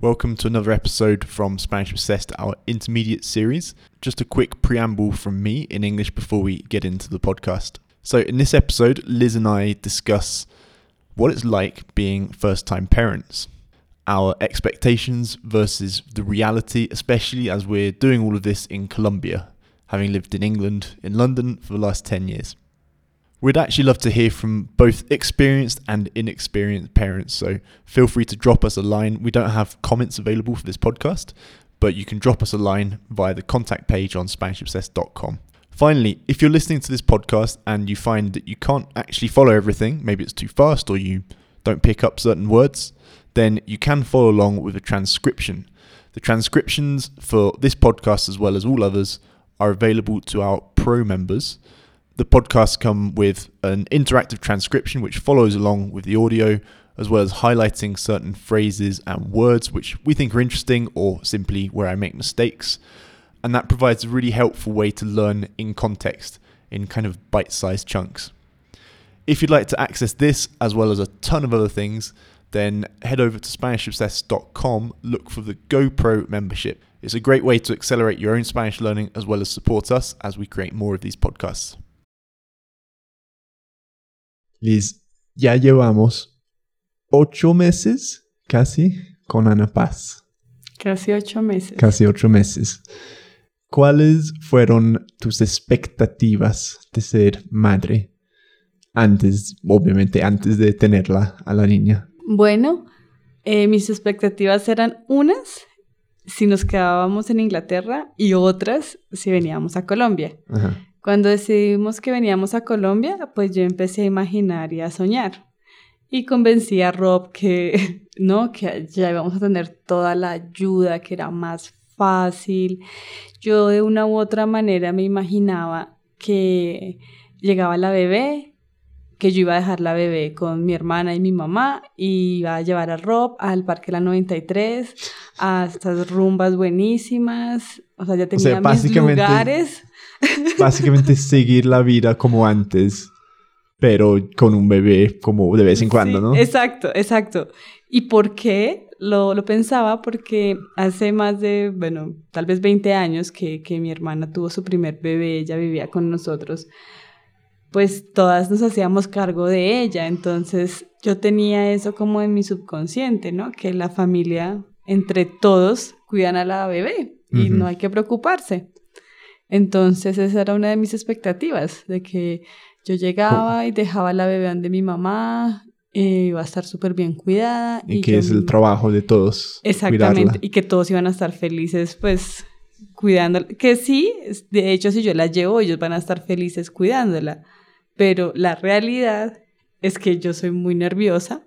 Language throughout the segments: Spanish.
Welcome to another episode from Spanish Obsessed, our intermediate series. Just a quick preamble from me in English before we get into the podcast. So, in this episode, Liz and I discuss what it's like being first time parents, our expectations versus the reality, especially as we're doing all of this in Colombia, having lived in England, in London for the last 10 years. We'd actually love to hear from both experienced and inexperienced parents, so feel free to drop us a line. We don't have comments available for this podcast, but you can drop us a line via the contact page on SpanishObsessed.com. Finally, if you're listening to this podcast and you find that you can't actually follow everything, maybe it's too fast or you don't pick up certain words, then you can follow along with a transcription. The transcriptions for this podcast, as well as all others, are available to our pro members. The podcasts come with an interactive transcription which follows along with the audio, as well as highlighting certain phrases and words which we think are interesting or simply where I make mistakes. And that provides a really helpful way to learn in context in kind of bite sized chunks. If you'd like to access this, as well as a ton of other things, then head over to SpanishObsessed.com, look for the GoPro membership. It's a great way to accelerate your own Spanish learning as well as support us as we create more of these podcasts. Liz, ya llevamos ocho meses casi con Ana Paz. Casi ocho meses. Casi ocho meses. ¿Cuáles fueron tus expectativas de ser madre antes, obviamente, antes de tenerla a la niña? Bueno, eh, mis expectativas eran unas si nos quedábamos en Inglaterra y otras si veníamos a Colombia. Ajá. Cuando decidimos que veníamos a Colombia, pues yo empecé a imaginar y a soñar. Y convencí a Rob que no, que ya íbamos a tener toda la ayuda, que era más fácil. Yo de una u otra manera me imaginaba que llegaba la bebé, que yo iba a dejar la bebé con mi hermana y mi mamá y iba a llevar a Rob al Parque La 93, a estas rumbas buenísimas. O sea, ya tenía sea, mis lugares. Básicamente seguir la vida como antes, pero con un bebé como de vez en cuando, Sí, ¿no? Exacto, exacto. ¿Y por qué? Lo, lo pensaba porque hace más de, bueno, tal vez 20 años que, que mi hermana tuvo su primer bebé, ella vivía con nosotros, pues todas nos hacíamos cargo de ella, entonces yo tenía eso como en mi subconsciente, ¿no? Que la familia, entre todos, cuidan a la bebé y no hay que preocuparse. Entonces esa era una de mis expectativas, de que yo llegaba y dejaba a la bebé donde mi mamá, eh, iba a estar súper bien cuidada. Y que yo- es el trabajo de todos. Exactamente, cuidarla. y que todos iban a estar felices, pues, cuidándola. Que sí, de hecho, si yo la llevo, ellos van a estar felices cuidándola. Pero la realidad es que yo soy muy nerviosa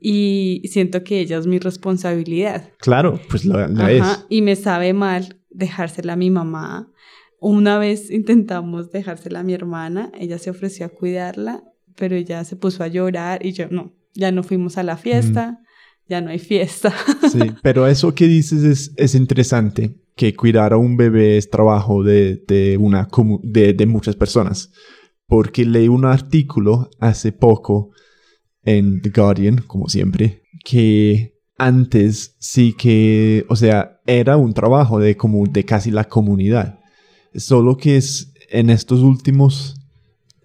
y siento que ella es mi responsabilidad. Claro, pues la, la Ajá, es. Y me sabe mal dejársela a mi mamá. Una vez intentamos dejársela a mi hermana, ella se ofreció a cuidarla, pero ella se puso a llorar y yo no, ya no fuimos a la fiesta, ya no hay fiesta. Sí, pero eso que dices es, es interesante, que cuidar a un bebé es trabajo de, de, una, de, de muchas personas. Porque leí un artículo hace poco en The Guardian, como siempre, que antes sí que, o sea, era un trabajo de, como, de casi la comunidad. Solo que es en estos últimos,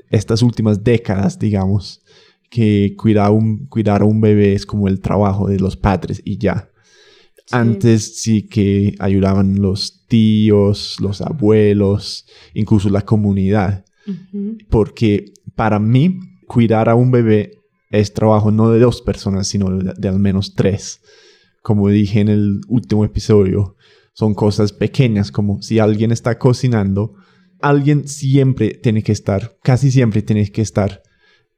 estas últimas décadas, digamos, que cuidar, un, cuidar a un bebé es como el trabajo de los padres y ya. Sí. Antes sí que ayudaban los tíos, los abuelos, incluso la comunidad. Porque para mí, cuidar a un bebé es trabajo no de dos personas, sino de, de al menos tres. Como dije en el último episodio, son cosas pequeñas, como si alguien está cocinando, alguien siempre tiene que estar, casi siempre tiene que estar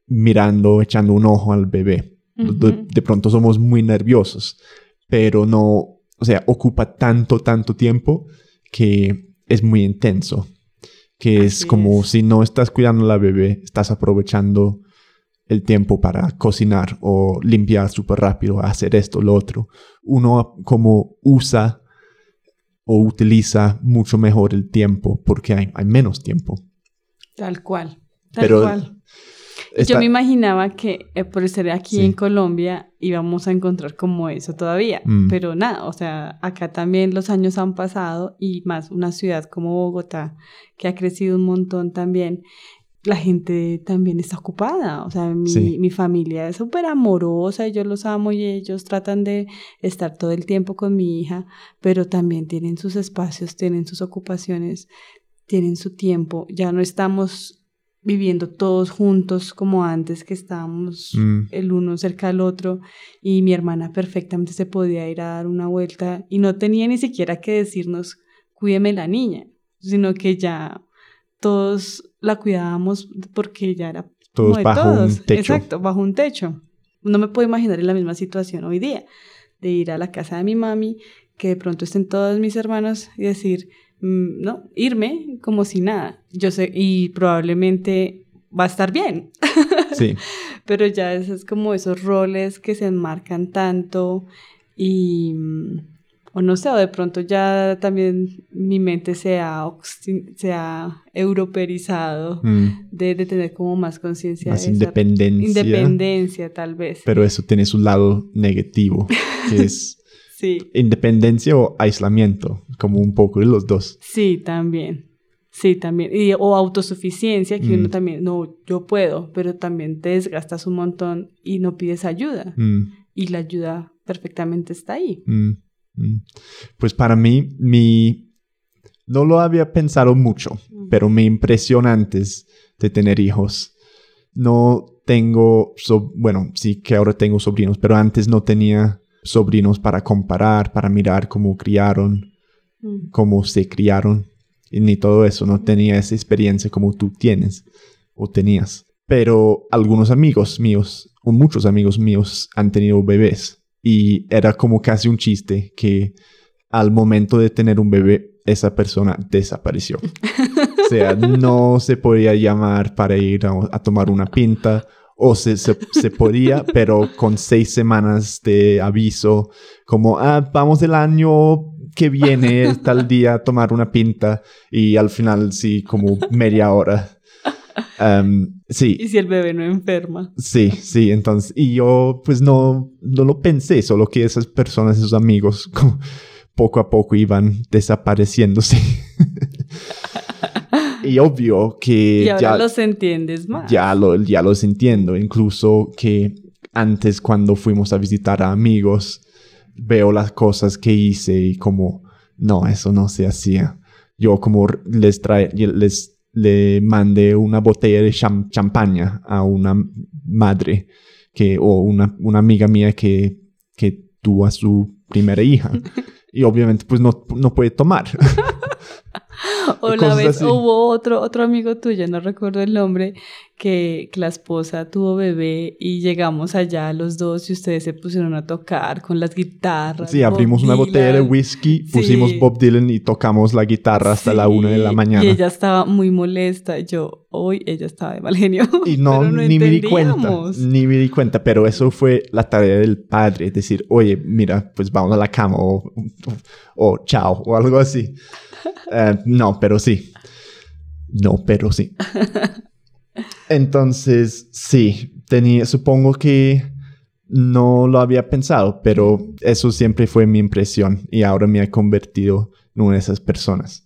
mirando, echando un ojo al bebé. De, de pronto somos muy nerviosos, pero no, o sea, ocupa tanto, tanto tiempo que es muy intenso. Que es Así como es. si no estás cuidando a la bebé, estás aprovechando el tiempo para cocinar o limpiar súper rápido, hacer esto, lo otro. Uno como usa o utiliza mucho mejor el tiempo porque hay, hay menos tiempo. Tal cual. Tal Pero- cual. Yo me imaginaba que eh, por ser aquí en Colombia íbamos a encontrar como eso todavía, mm. pero nada, o sea, acá también los años han pasado y más una ciudad como Bogotá, que ha crecido un montón también, la gente también está ocupada, o sea, mi, mi familia es súper amorosa, yo los amo y ellos tratan de estar todo el tiempo con mi hija, pero también tienen sus espacios, tienen sus ocupaciones, tienen su tiempo, ya no estamos viviendo todos juntos como antes que estábamos mm. el uno cerca del otro y mi hermana perfectamente se podía ir a dar una vuelta y no tenía ni siquiera que decirnos cuídeme la niña, sino que ya todos la cuidábamos porque ya era todos bajo un techo. Exacto, bajo un techo. No me puedo imaginar en la misma situación hoy día de ir a la casa de mi mami, que de pronto estén todos mis hermanos y decir, no, irme como si nada. Yo sé, y probablemente va a estar bien. Sí. Pero ya es como esos roles que se enmarcan tanto y, mm, o no sé, o de pronto ya también mi mente se ha, se ha europeizado mm. de, tener como más conciencia. Más independencia. Independencia, tal vez. Pero eso tiene su lado negativo, que es Sí. Independencia o aislamiento, como un poco de los dos. Sí, también. Sí, también. Y, o autosuficiencia, que uno mm. también, no, yo puedo, pero también te desgastas un montón y no pides ayuda. Mm. Y la ayuda perfectamente está ahí. Mm, pues para mí, mi... No lo había pensado mucho, pero mi impresión antes de tener hijos, no tengo, bueno, sí que ahora tengo sobrinos, pero antes no tenía sobrinos para comparar, para mirar cómo criaron, mm. cómo se criaron. Y ni todo eso, no tenía esa experiencia como tú tienes o tenías. Pero algunos amigos míos, o muchos amigos míos, han tenido bebés. Y era como casi un chiste que al momento de tener un bebé, esa persona desapareció. o sea, no se podía llamar para ir a tomar una pinta o se, se, podía, pero con seis semanas de aviso, como, ah, vamos el año que viene, tal día, a tomar una pinta, y al final sí, como media hora. Um, sí. ¿Y si el bebé no enferma? Sí, sí, entonces, y yo pues no, no lo pensé, solo que esas personas, esos amigos, poco a poco iban desapareciéndose. Y obvio que... Y ahora ya, los entiendes más. Ya, lo, ya los entiendo. Incluso que antes cuando fuimos a visitar a amigos, veo las cosas que hice y como, no, eso no se hacía. Yo como les trae, les le mandé una botella de champaña a una madre que, o una, una amiga mía que, que tuvo a su primera hija. y obviamente pues no, no puede tomar. o la vez hubo otro, otro amigo tuyo, no recuerdo el nombre, que, la esposa tuvo bebé y llegamos allá los dos y ustedes se pusieron a tocar con las guitarras. Sí, abrimos una botella de whisky, pusimos Bob Dylan y tocamos la guitarra hasta la una de la mañana. Y ella estaba muy molesta. Yo, hoy ella estaba de mal genio. Y no, ni me di cuenta. Ni me di cuenta, pero eso fue la tarea del padre, decir, oye, mira, pues vamos a la cama o, o, chao o algo así. Eh, no, pero sí. No, pero sí. Entonces, sí, tenía, supongo que no lo había pensado, pero eso siempre fue mi impresión y ahora me he convertido en una de esas personas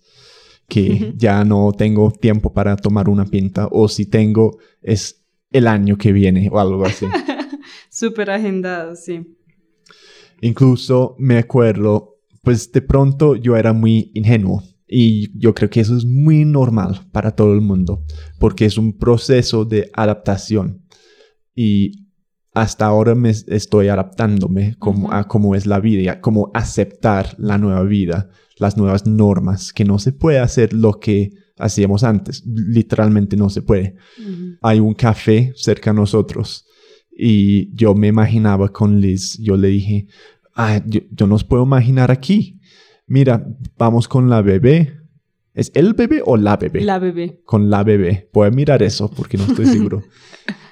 que ya no tengo tiempo para tomar una pinta o si tengo es el año que viene o algo así. Súper agendado, sí. Incluso me acuerdo, pues de pronto yo era muy ingenuo y yo creo que eso es muy normal para todo el mundo, porque es un proceso de adaptación. Y hasta ahora me estoy adaptándome como, a cómo es la vida, cómo aceptar la nueva vida, las nuevas normas, que no se puede hacer lo que hacíamos antes. Literalmente no se puede. Hay un café cerca de nosotros y yo me imaginaba con Liz, yo le dije, ah, yo, yo no os puedo imaginar aquí mira, vamos con la bebé. ¿Es el bebé o la bebé? La bebé. Con la bebé. Puedes mirar eso porque no estoy seguro.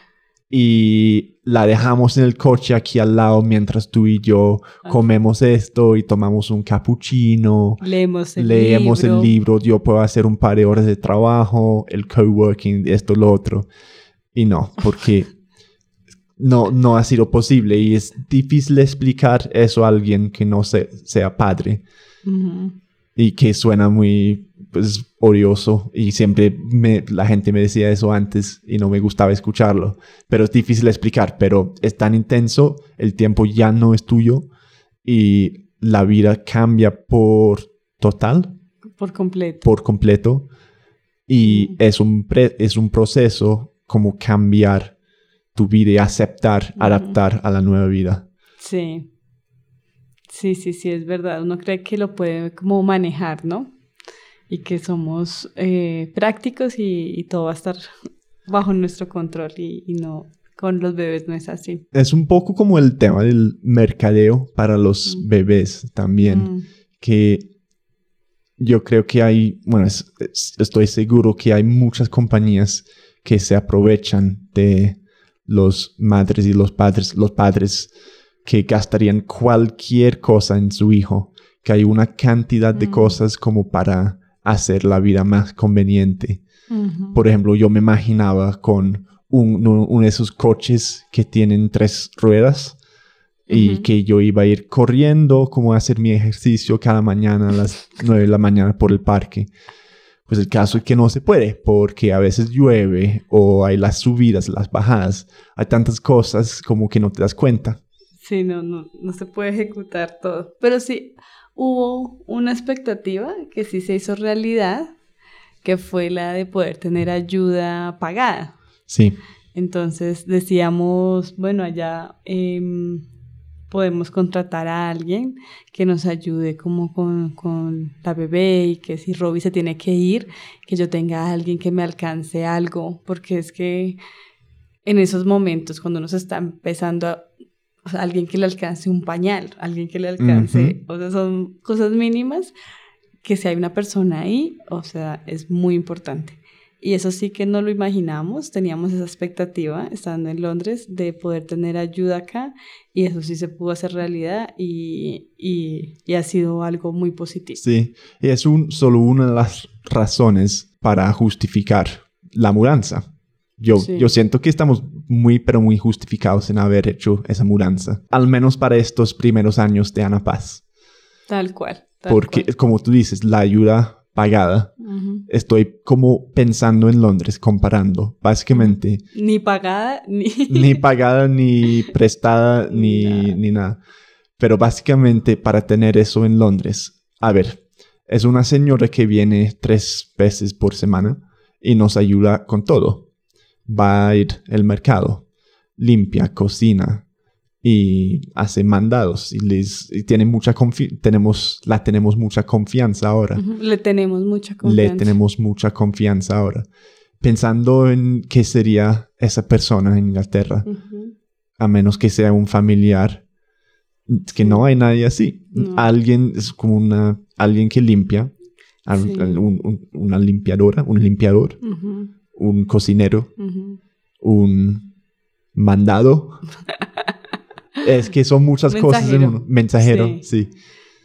y la dejamos en el coche aquí al lado mientras tú y yo comemos esto y tomamos un cappuccino. Leemos el leemos el libro. Yo puedo hacer un par de horas de trabajo, el coworking, esto, lo otro. y no, porque no, no ha sido posible y es difícil explicar eso a alguien que no se, sea padre Ujú. y que suena muy pues odioso y siempre me, la gente me decía eso antes y no me gustaba escucharlo, pero es difícil explicar, pero es tan intenso, el tiempo ya no es tuyo y la vida cambia por total, Por completo. por completo y es un, pre- es un proceso como cambiar tu vida y aceptar, Ujú. adaptar a la nueva vida. Sí. Sí, sí, sí, es verdad. Uno cree que lo puede como manejar, ¿no? Y que somos eh, prácticos y, y todo va a estar bajo nuestro control y, y no, con los bebés no es así. Es un poco como el tema del mercadeo para los Mm. bebés también. Mm, que yo creo que hay, bueno, es- es- estoy seguro que hay muchas compañías que se aprovechan de los madres y los padres, los padres que gastarían cualquier cosa en su hijo, que hay una cantidad de Mm. cosas como para hacer la vida más conveniente. Por ejemplo, yo me imaginaba con un- un- uno de esos coches que tienen tres ruedas y que yo iba a ir corriendo, como a hacer mi ejercicio cada mañana a las 9 de la mañana por el parque. Pues el caso es que no se puede, porque a veces llueve o hay las subidas, las bajadas, hay tantas cosas como que no te das cuenta. Sí, no, no, no se puede ejecutar todo. Pero sí, hubo una expectativa que sí se hizo realidad, que fue la de poder tener ayuda pagada. Sí, Entonces decíamos, bueno, allá em, podemos contratar a alguien que nos ayude como con, con la bebé y que si Robbie se tiene que ir, que yo tenga a alguien que me alcance algo, porque es que en esos momentos cuando uno se está empezando a... o sea, alguien que le alcance un pañal, alguien que le alcance, o sea, son cosas mínimas que si hay una persona ahí, o sea, es muy importante. Y eso sí que no lo imaginamos, teníamos esa expectativa estando en Londres de poder tener ayuda acá y eso sí se pudo hacer realidad y, y, y ha sido algo muy positivo. sí. Y es un, solo una de las razones para justificar la mudanza. Yo, Sí. yo siento que estamos muy, pero muy justificados en haber hecho esa mudanza. Al menos para estos primeros años de Ana Paz. Tal cual. tal Porque, cual. como tú dices, la ayuda pagada, Ujú. estoy como pensando en Londres, comparando. Básicamente, Ni pagada, ni... ni pagada, ni prestada, Ni ni, nada. ni nada. Pero básicamente, para tener eso en Londres, a ver, es una señora que viene tres veces por semana y nos ayuda con todo. Va a ir al mercado, limpia, cocina y hace mandados y les y tiene mucha tenemos la tenemos mucha confianza ahora. Le tenemos mucha confianza. Le tenemos mucha confianza ahora. Pensando en qué sería esa persona en Inglaterra, a menos que sea un familiar, que no hay nadie así. No. Alguien es como una alguien que limpia, al- Sí. al- un- un- una limpiadora, un limpiador, Ujú, un cocinero, un mandado. es que son muchas cosas en uno. Mensajero, Sí. sí.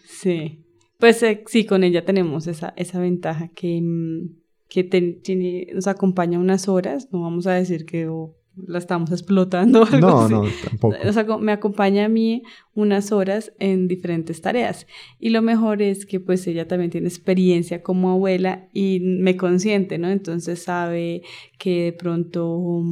Sí. Pues eh, sí, con ella tenemos esa, esa ventaja que, mm, que ten- tiene, nos acompaña unas horas. No vamos a decir que oh, la estamos explotando algo No, así. no, tampoco. O sea, me acompaña a mí unas horas en diferentes tareas. Y lo mejor es que pues ella también tiene experiencia como abuela y me consiente, ¿no? Entonces sabe que de pronto,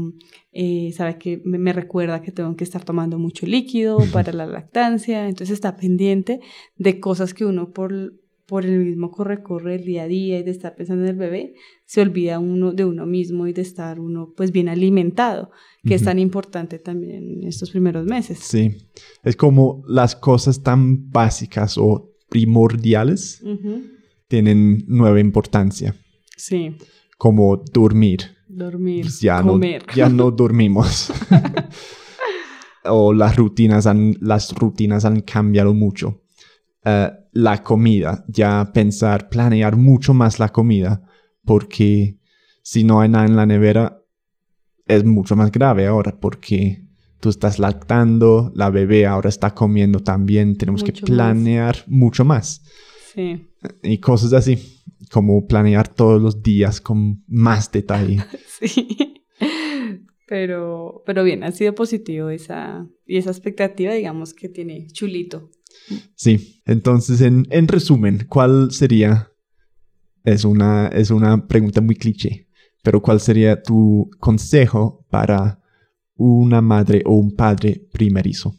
eh, sabe que me, me recuerda que tengo que estar tomando mucho líquido para la lactancia. Entonces está pendiente de cosas que uno por, por el mismo corre-corre el día a día y de estar pensando en el bebé, se olvida uno de uno mismo y de estar uno pues bien alimentado, que es tan importante también en estos primeros meses. Sí, es como las cosas tan básicas o primordiales tienen nueva importancia, Sí, como dormir. dormir, Pues ya, comer. No, ya no dormimos. o las rutinas han, las rutinas han cambiado mucho. Eh, la comida, ya pensar, planear mucho más la comida, porque si no hay nada en la nevera, es mucho más grave ahora, porque tú estás lactando, la bebé ahora está comiendo también, tenemos que más. planear mucho más Sí, y cosas así, como planear todos los días con más detalle. sí. Pero, pero bien, ha sido positivo esa, y esa expectativa, digamos, que tiene Chulito. Sí, entonces en, en resumen, ¿cuál sería? Es una, es una pregunta muy cliché, pero ¿cuál sería tu consejo para una madre o un padre primerizo?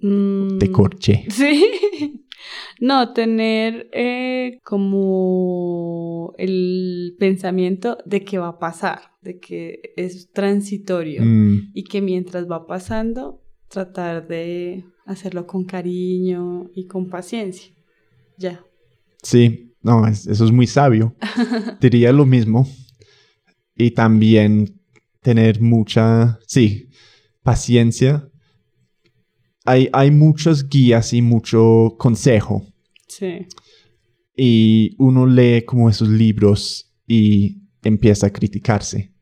Mm, De corche. Sí. No, tener eh, como el pensamiento de que va a pasar, de que es transitorio Mm, y que mientras va pasando, tratar de hacerlo con cariño y con paciencia. Ya. sí, no, es- eso es muy sabio. Diría lo mismo. Y también tener mucha, sí, paciencia. Hay, hay muchas guías y mucho consejo. Sí. Y uno lee como esos libros y empieza a criticarse.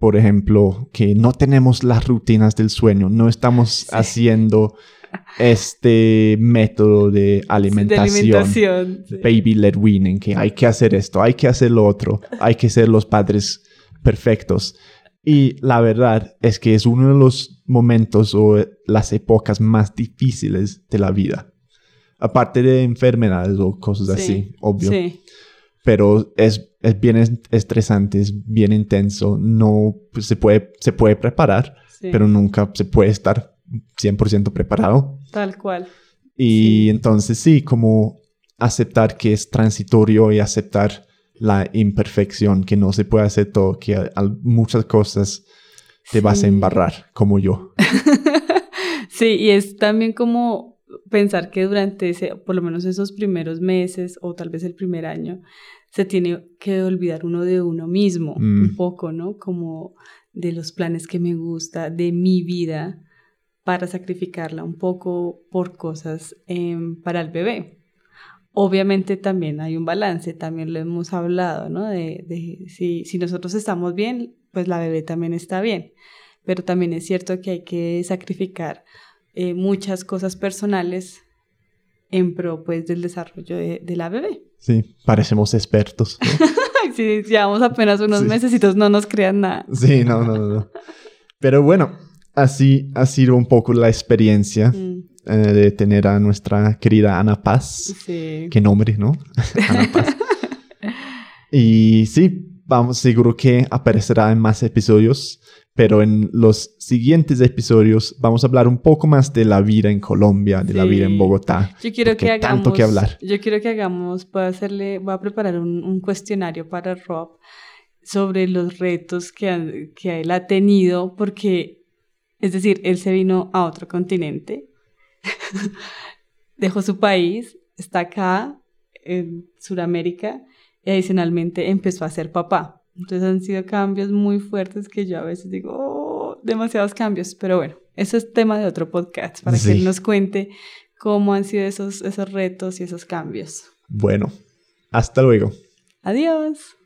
Por ejemplo, que no tenemos las rutinas del sueño, no estamos haciendo este método de alimentación. De alimentación. sí. Baby led weaning, que hay que hacer esto, hay que hacer lo otro, hay que ser los padres perfectos. Y la verdad es que es uno de los momentos o las épocas más difíciles de la vida. Aparte de enfermedades o cosas Sí, así, obvio. Sí. Pero es, es bien es- estresante, es bien intenso. No pues, se, puede, se puede preparar, sí. pero nunca se puede estar 100% preparado. Tal cual. Y Sí. entonces sí, como aceptar que es transitorio y aceptar la imperfección, que no se puede hacer todo, que a, a muchas cosas te vas a embarrar, como yo. Sí, y es también como pensar que durante ese, por lo menos esos primeros meses o tal vez el primer año, se tiene que olvidar uno de uno mismo, Mm. un poco, ¿no? Como de los planes que me gusta, de mi vida, para sacrificarla un poco por cosas em, para el bebé. Obviamente también hay un balance, también lo hemos hablado, ¿no? De, de si, si nosotros estamos bien, pues la bebé también está bien. Pero también es cierto que hay que sacrificar eh, muchas cosas personales en pro pues del desarrollo de, de la bebé. Sí, parecemos expertos. ¿no? Llevamos apenas unos Sí. mesecitos, no nos crean nada. sí, no, no, no, no. Pero bueno, así ha sido un poco la experiencia Mm, eh, de tener a nuestra querida Ana Paz. sí. Qué nombre, ¿no? Ana Paz. y sí, vamos, seguro que aparecerá en más episodios, pero en los siguientes episodios vamos a hablar un poco más de la vida en Colombia, de la vida en Sí. Bogotá. Yo quiero que hagamos. tanto que hablar. Yo quiero que hagamos, voy a hacerle, voy a preparar un, un cuestionario para Rob sobre los retos que, han- que él ha tenido, porque, es decir, él se vino a otro continente, dejó su país, está acá en Sudamérica y adicionalmente empezó a ser papá. Entonces han sido cambios muy fuertes que yo a veces digo, "Oh, demasiados cambios, pero bueno, eso es tema de otro podcast para que él nos cuente cómo han sido esos, esos retos y esos cambios. Bueno, hasta luego. Adiós.